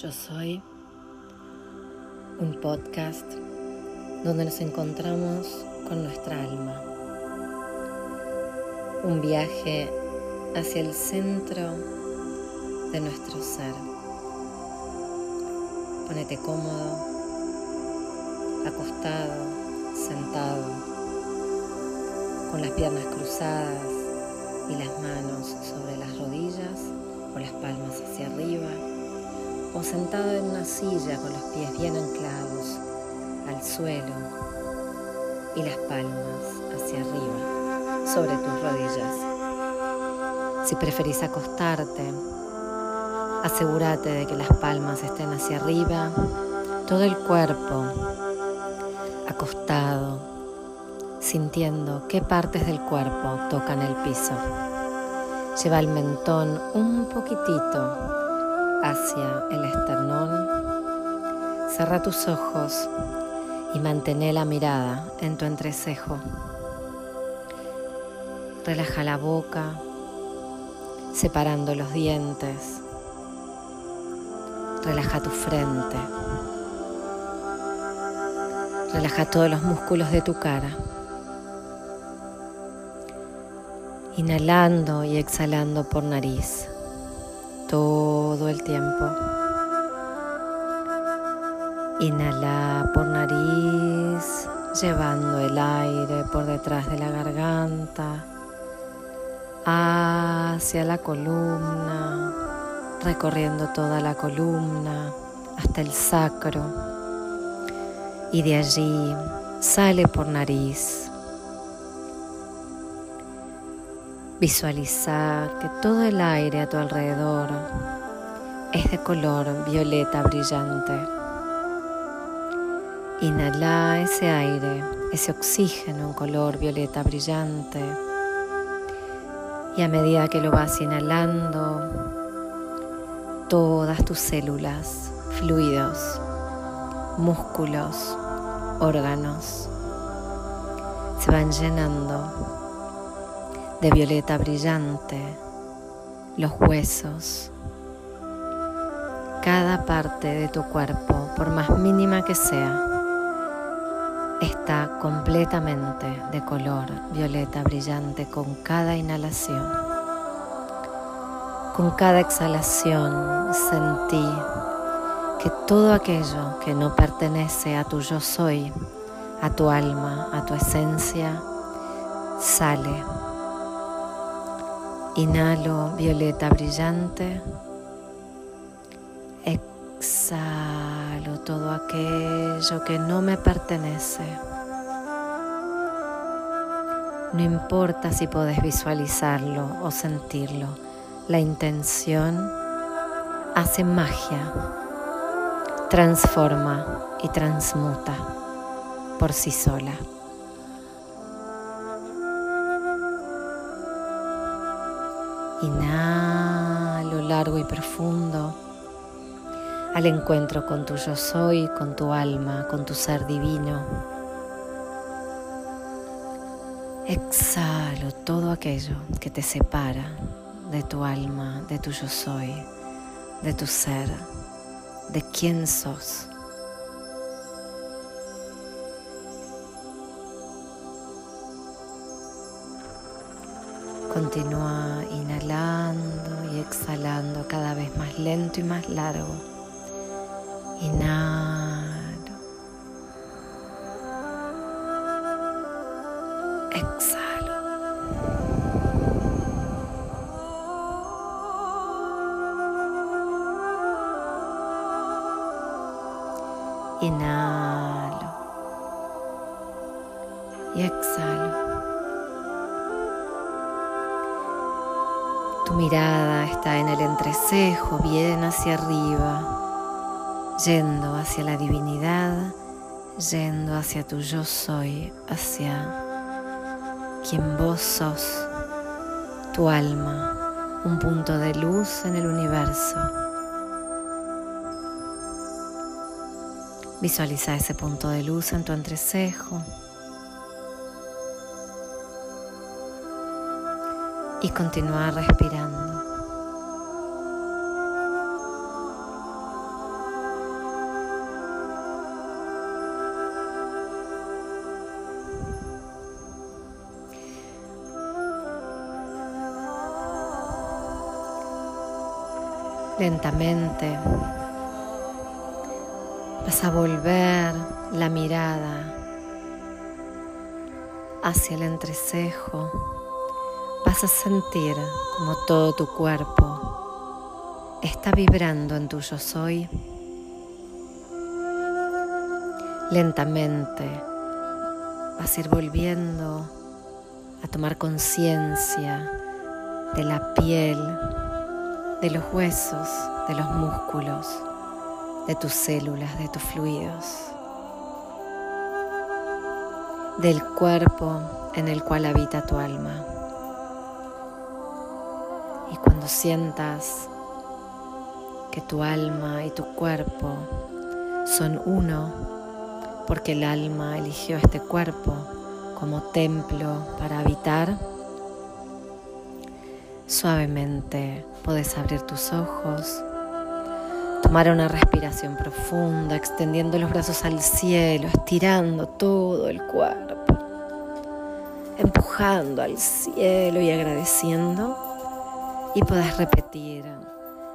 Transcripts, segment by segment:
Yo soy un podcast donde nos encontramos con nuestra alma. Un viaje hacia el centro de nuestro ser. Ponete cómodo, acostado, sentado, con las piernas cruzadas y las manos sobre las rodillas o las palmas hacia arriba o sentado en una silla con los pies bien anclados al suelo y las palmas hacia arriba sobre tus rodillas. Si preferís acostarte, asegúrate de que las palmas estén hacia arriba, todo el cuerpo acostado, sintiendo qué partes del cuerpo tocan el piso. Lleva el mentón un poquitito hacia el esternón. Cerra tus ojos y mantén la mirada en tu entrecejo. Relaja la boca, separando los dientes. Relaja tu frente. Relaja todos los músculos de tu cara. Inhalando y exhalando por nariz todo el tiempo. Inhala por nariz, llevando el aire por detrás de la garganta, hacia la columna, recorriendo toda la columna hasta el sacro. Y de allí sale por nariz Visualiza que todo el aire a tu alrededor es de color violeta brillante. Inhala ese aire, ese oxígeno en color violeta brillante. Y a medida que lo vas inhalando, todas tus células, fluidos, músculos, órganos se van llenando de violeta brillante, los huesos, cada parte de tu cuerpo, por más mínima que sea, está completamente de color violeta brillante con cada inhalación. Con cada exhalación sentí que todo aquello que no pertenece a tu yo soy, a tu alma, a tu esencia, sale Inhalo violeta brillante. Exhalo todo aquello que no me pertenece. No importa si podés visualizarlo o sentirlo, la intención hace magia, transforma y transmuta por sí sola. Inhalo largo y profundo al encuentro con tu yo soy, con tu alma, con tu ser divino. Exhalo todo aquello que te separa de tu alma, de tu yo soy, de tu ser, de quién sos. Continúa exhalando cada vez más lento y más largo. Inhalo. Exhalo. Inhalo. Y exhalo. Mirada está en el entrecejo, bien hacia arriba, yendo hacia la divinidad, yendo hacia tu yo soy, hacia quien vos sos, tu alma, un punto de luz en el universo. Visualiza ese punto de luz en tu entrecejo. y continuar respirando. Lentamente vas a volver la mirada hacia el entrecejo Vas a sentir como todo tu cuerpo está vibrando en tu yo soy. Lentamente vas a ir volviendo a tomar conciencia de la piel, de los huesos, de los músculos, de tus células, de tus fluidos, del cuerpo en el cual habita tu alma. Cuando sientas que tu alma y tu cuerpo son uno, porque el alma eligió este cuerpo como templo para habitar, suavemente puedes abrir tus ojos, tomar una respiración profunda, extendiendo los brazos al cielo, estirando todo el cuerpo, empujando al cielo y agradeciendo, y puedes repetir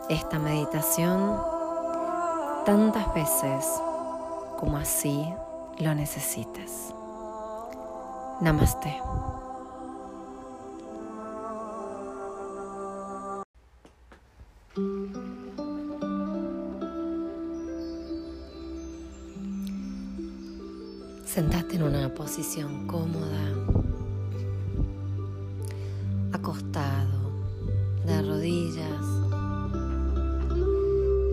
esta meditación tantas veces como así lo necesites. Namaste. Sentate en una posición cómoda, acostado, de rodillas.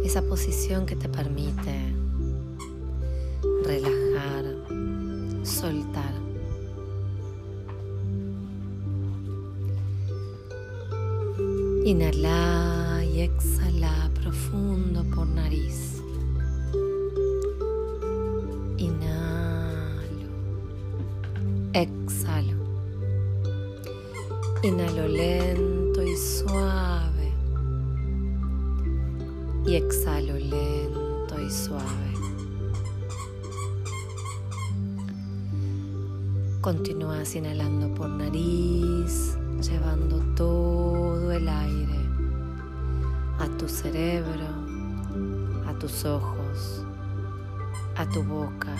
Esa posición que te permite relajar, soltar. Inhala y exhala profundo por nariz. Inhalo. Exhalo. Inhalo lento suave. Y exhalo lento y suave. Continúas inhalando por nariz, llevando todo el aire a tu cerebro, a tus ojos, a tu boca,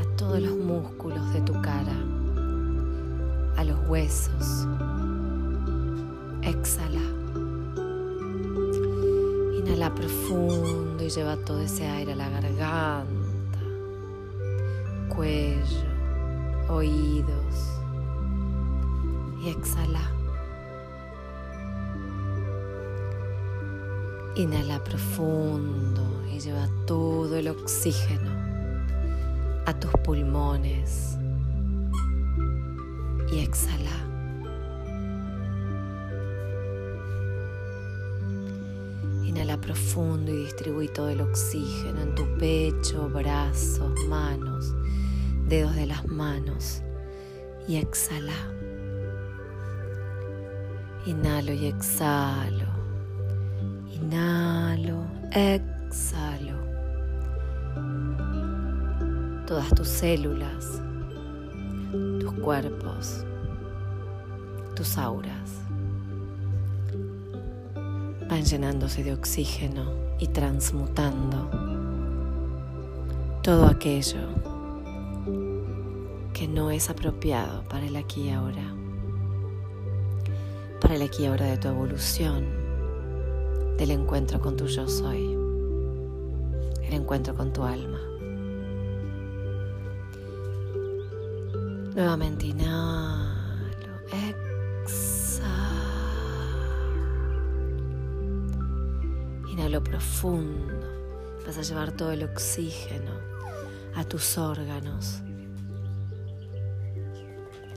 a todos los músculos de tu cara, a los huesos. Exhala. Inhala profundo y lleva todo ese aire a la garganta, cuello oídos y exhala. Inhala profundo y lleva todo el oxígeno a tus pulmones y exhala. Inhala profundo y distribuye todo el oxígeno en tu pecho, brazos, manos dedos de las manos y exhala. Inhalo y exhalo. Inhalo, exhalo. Todas tus células, tus cuerpos, tus auras van llenándose de oxígeno y transmutando todo aquello que no es apropiado para el aquí y ahora, para el aquí y ahora de tu evolución, del encuentro con tu yo soy, el encuentro con tu alma. Nuevamente inhalo, Inhalo profundo. Vas a llevar todo el oxígeno a tus órganos,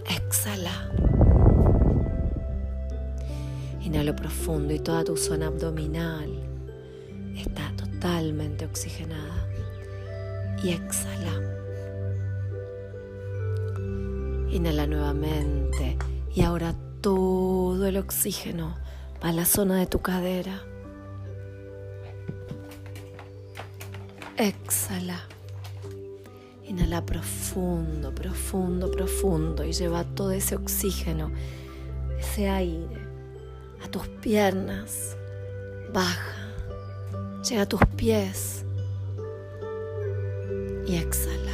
exhala. Inhalo profundo y toda tu zona abdominal está totalmente oxigenada. Y exhala. Inhala nuevamente y ahora todo el oxígeno va a la zona de tu cadera. Exhala. Inhala profundo, profundo, profundo y lleva todo ese oxígeno, ese aire a tus piernas. Baja Llega a tus pies y exhala.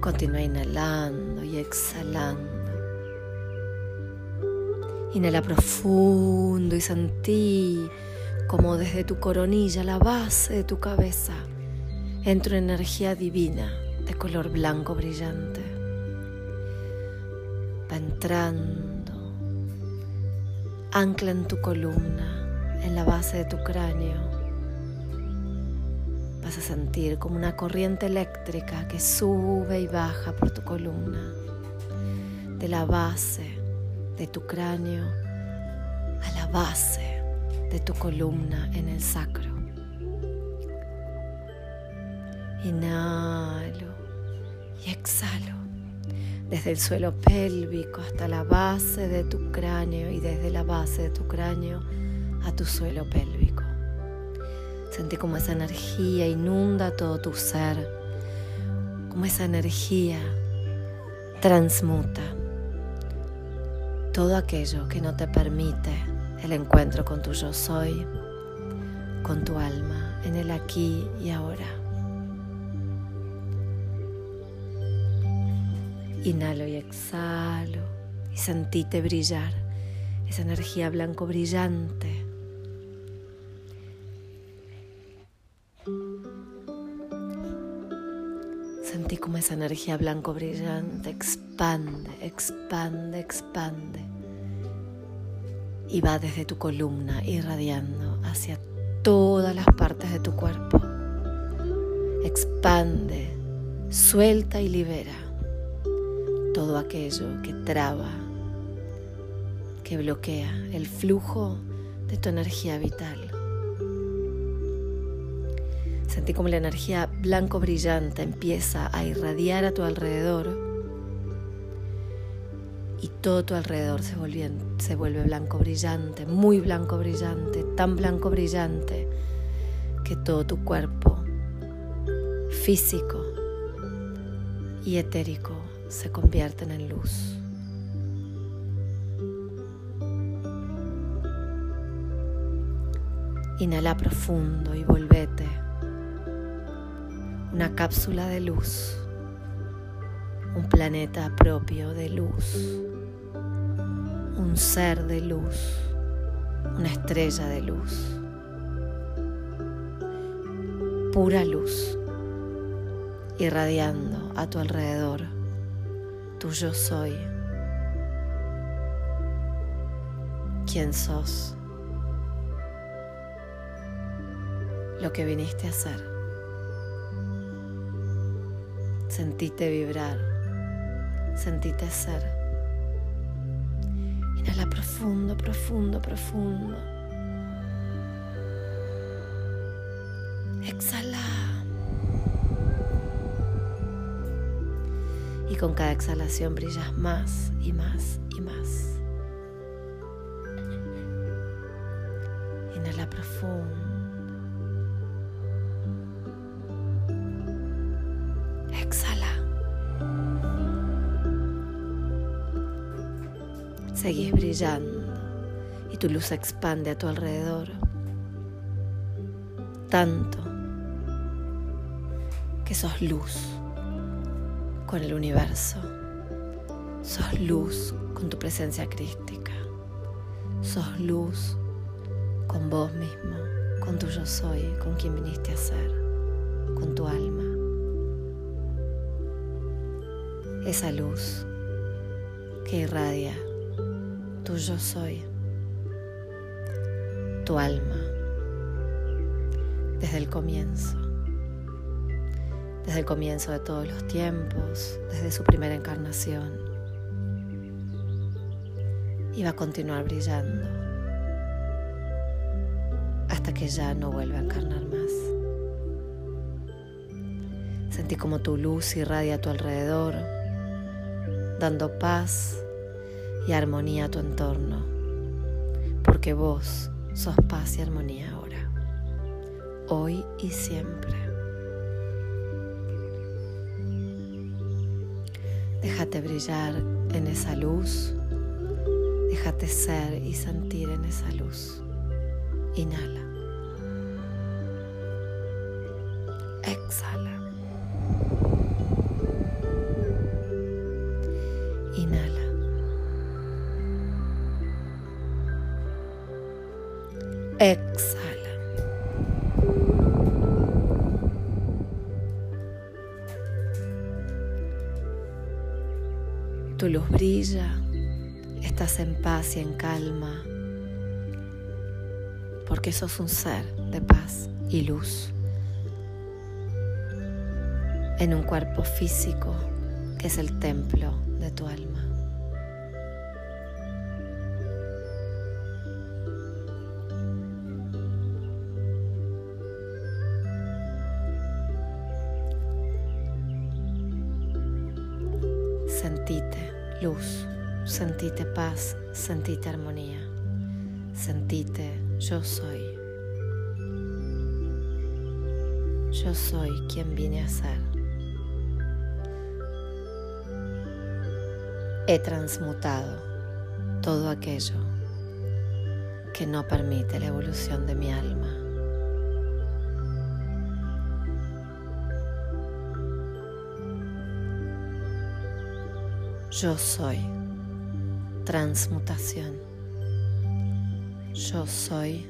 Continúa inhalando y exhalando. Inhala profundo y sentí como desde tu coronilla, la base de tu cabeza, entra una energía divina de color blanco brillante. Va entrando, ancla en tu columna, en la base de tu cráneo. Vas a sentir como una corriente eléctrica que sube y baja por tu columna, de la base de tu cráneo a la base de tu columna en el sacro. Inhalo y exhalo desde el suelo pélvico hasta la base de tu cráneo y desde la base de tu cráneo a tu suelo pélvico. Sentí como esa energía inunda todo tu ser, como esa energía transmuta todo aquello que no te permite el encuentro con tu yo soy, con tu alma, en el aquí y ahora. Inhalo y exhalo y sentite brillar esa energía blanco brillante. Sentí como esa energía blanco brillante expande, expande, expande y va desde tu columna irradiando hacia todas las partes de tu cuerpo. Expande, suelta y libera todo aquello que traba, que bloquea el flujo de tu energía vital. Sentí como la energía blanco brillante empieza a irradiar a tu alrededor y todo tu alrededor se, vuelve blanco brillante, muy blanco brillante, tan blanco brillante que todo tu cuerpo físico y etérico se convierten en luz. Inhala profundo y volvete. Una cápsula de luz un planeta propio de luz, un ser de luz, una estrella de luz, pura luz, irradiando a tu alrededor tu yo soy, quién sos, lo que viniste a hacer. Sentite vibrar Sentite ser. Profundo, profundo, profundo. Exhala. Y con cada exhalación brillas más y más y más. Inhala profundo. Seguís brillando y tu luz se expande a tu alrededor. Tanto que sos luz con el universo. Sos luz con tu presencia crística. Sos luz con vos mismo, con tu yo soy, con quien viniste a ser, con tu alma. Esa luz que irradia tu yo soy, tu alma, desde el comienzo, desde el comienzo de todos los tiempos, desde su primera encarnación, y va a continuar brillando hasta que ya no vuelva a encarnar más. Sentí como tu luz irradia a tu alrededor, dando paz y armonía a tu entorno, porque vos sos paz y armonía ahora, hoy y siempre. Déjate brillar en esa luz, déjate ser y sentir en esa luz. Inhala. Exhala. Tu luz brilla, estás en paz y en calma, porque sos un ser de paz y luz, en un cuerpo físico que es el templo de tu alma. Sentite paz, sentite armonía, sentite yo soy. Yo soy quien vine a ser. He transmutado todo aquello que no permite la evolución de mi alma. Yo soy transmutación. Yo soy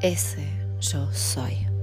ese yo soy.